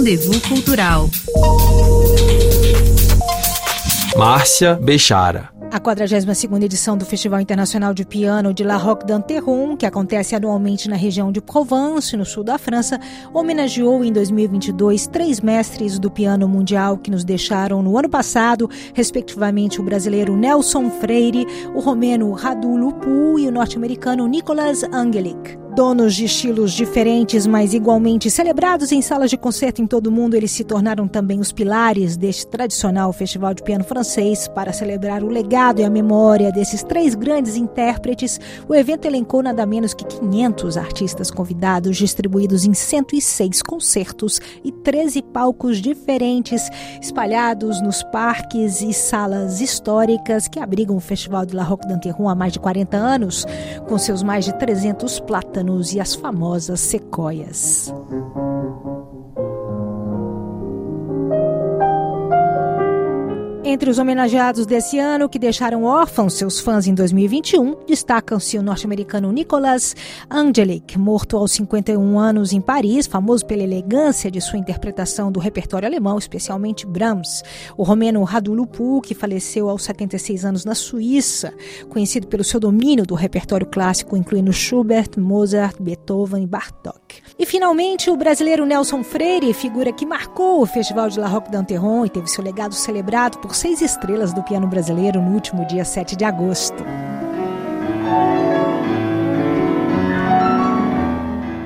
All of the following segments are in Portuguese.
Rendezvous Cultural. Márcia Bechara. A 42ª edição do Festival Internacional de Piano de La Roque d'Anteron, que acontece anualmente na região de Provence, no sul da França, homenageou em 2022 três mestres do piano mundial que nos deixaram no ano passado, respectivamente o brasileiro Nelson Freire, o romeno Radu Lupu e o norte-americano Nicolas Angelic. Donos de estilos diferentes, mas igualmente celebrados em salas de concerto em todo o mundo, eles se tornaram também os pilares deste tradicional festival de piano francês. Para celebrar o legado e a memória desses três grandes intérpretes, o evento elencou nada menos que 500 artistas convidados, distribuídos em 106 concertos e 13 palcos diferentes, espalhados nos parques e salas históricas que abrigam o Festival de La Roque d'Anterron há mais de 40 anos, com seus mais de 300 platas plátanos e as famosas sequoias. Entre os homenageados desse ano que deixaram órfãos seus fãs em 2021, destacam-se o norte-americano Nicolas Angelic, morto aos 51 anos em Paris, famoso pela elegância de sua interpretação do repertório alemão, especialmente Brahms. O romeno Radu que faleceu aos 76 anos na Suíça, conhecido pelo seu domínio do repertório clássico, incluindo Schubert, Mozart, Beethoven e Bartók. E finalmente o brasileiro Nelson Freire, figura que marcou o Festival de La Roque d'Anteron e teve seu legado celebrado por seis estrelas do piano brasileiro no último dia 7 de agosto.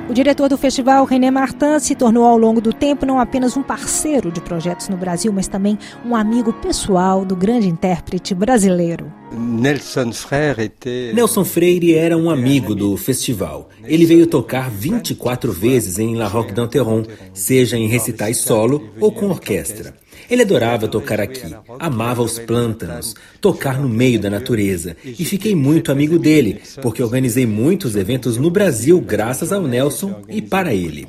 O diretor do festival, René Martin, se tornou ao longo do tempo não apenas um parceiro de projetos no Brasil, mas também um amigo pessoal do grande intérprete brasileiro. Nelson Freire, Nelson Freire era um amigo do festival. Ele veio tocar 24 vezes em La Roque d'Anteron, seja em recitais solo ou com orquestra. Ele adorava tocar aqui, amava os plântanos, tocar no meio da natureza e fiquei muito amigo dele, porque organizei muitos eventos no Brasil graças ao Nelson e para ele.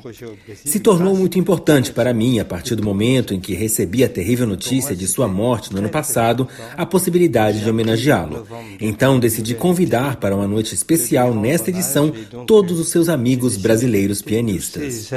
Se tornou muito importante para mim a partir do momento em que recebi a terrível notícia de sua morte no ano passado, a possibilidade de homenageá-lo. Então decidi convidar para uma noite especial nesta edição todos os seus amigos brasileiros pianistas.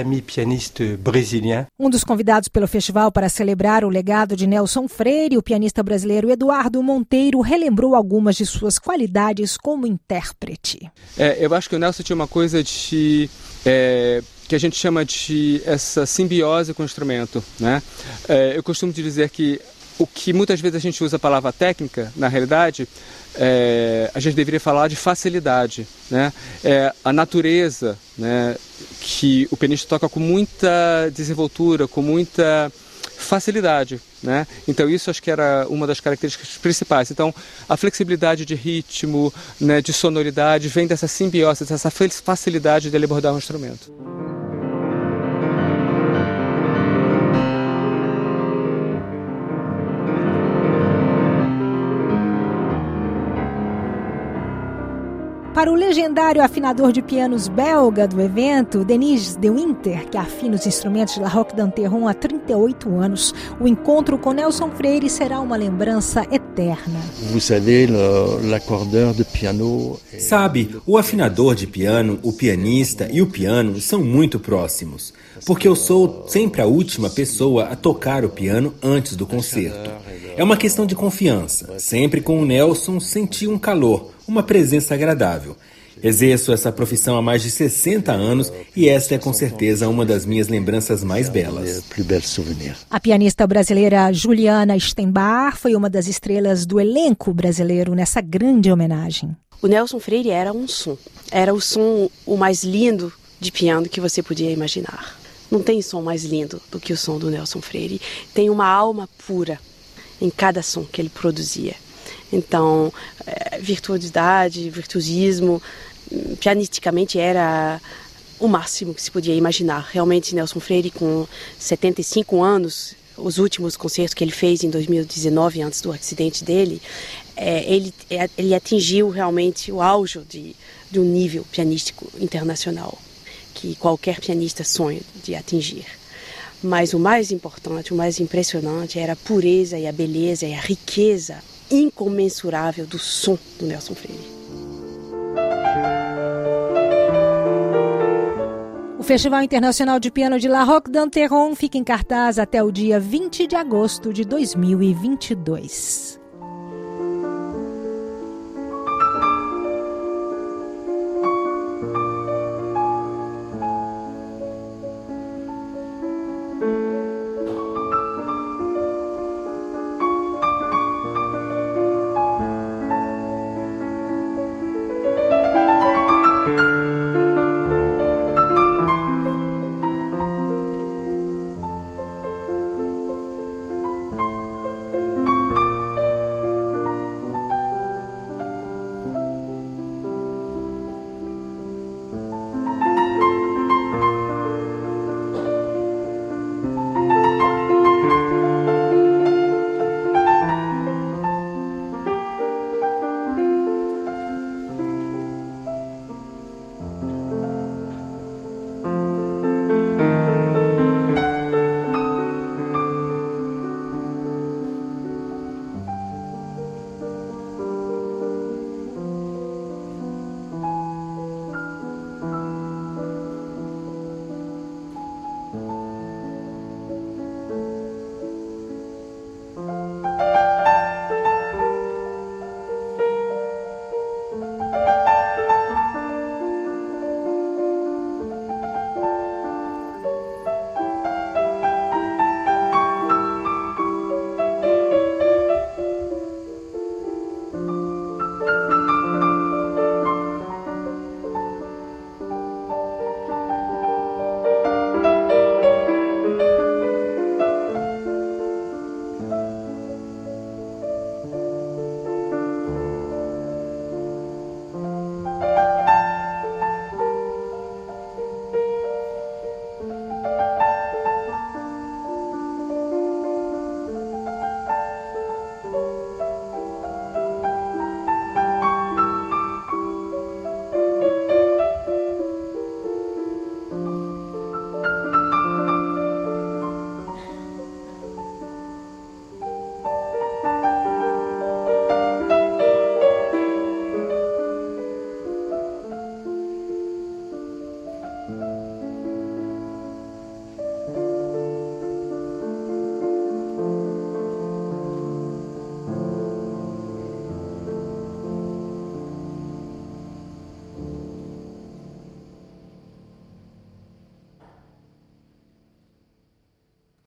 Um dos convidados pelo festival para celebrar o o legado de Nelson Freire, o pianista brasileiro Eduardo Monteiro relembrou algumas de suas qualidades como intérprete. É, eu acho que o Nelson tinha uma coisa de. É, que a gente chama de essa simbiose com o instrumento. Né? É, eu costumo dizer que o que muitas vezes a gente usa a palavra técnica, na realidade, é, a gente deveria falar de facilidade. Né? É, a natureza, né, que o pianista toca com muita desenvoltura, com muita facilidade, né? Então isso acho que era uma das características principais. Então a flexibilidade de ritmo, né, de sonoridade vem dessa simbiose, dessa facilidade de ele abordar um instrumento. Para o legendário afinador de pianos belga do evento, Denis de Winter, que afina os instrumentos de La Roque d'Anteron há 38 anos, o encontro com Nelson Freire será uma lembrança eterna. Sabe, o afinador de piano, o pianista e o piano são muito próximos, porque eu sou sempre a última pessoa a tocar o piano antes do concerto. É uma questão de confiança. Sempre com o Nelson senti um calor, uma presença agradável. Exerço essa profissão há mais de 60 anos e esta é com certeza uma das minhas lembranças mais belas. A pianista brasileira Juliana Stenbar foi uma das estrelas do elenco brasileiro nessa grande homenagem. O Nelson Freire era um som. Era o som o mais lindo de piano que você podia imaginar. Não tem som mais lindo do que o som do Nelson Freire. Tem uma alma pura em cada som que ele produzia. Então, é, virtuosidade, virtuosismo, pianisticamente era o máximo que se podia imaginar. Realmente, Nelson Freire, com 75 anos, os últimos concertos que ele fez em 2019, antes do acidente dele, é, ele, é, ele atingiu realmente o auge de, de um nível pianístico internacional que qualquer pianista sonha de atingir. Mas o mais importante, o mais impressionante era a pureza e a beleza e a riqueza incomensurável do som do Nelson Freire. Festival Internacional de Piano de La Roque d'Anteron fica em cartaz até o dia 20 de agosto de 2022.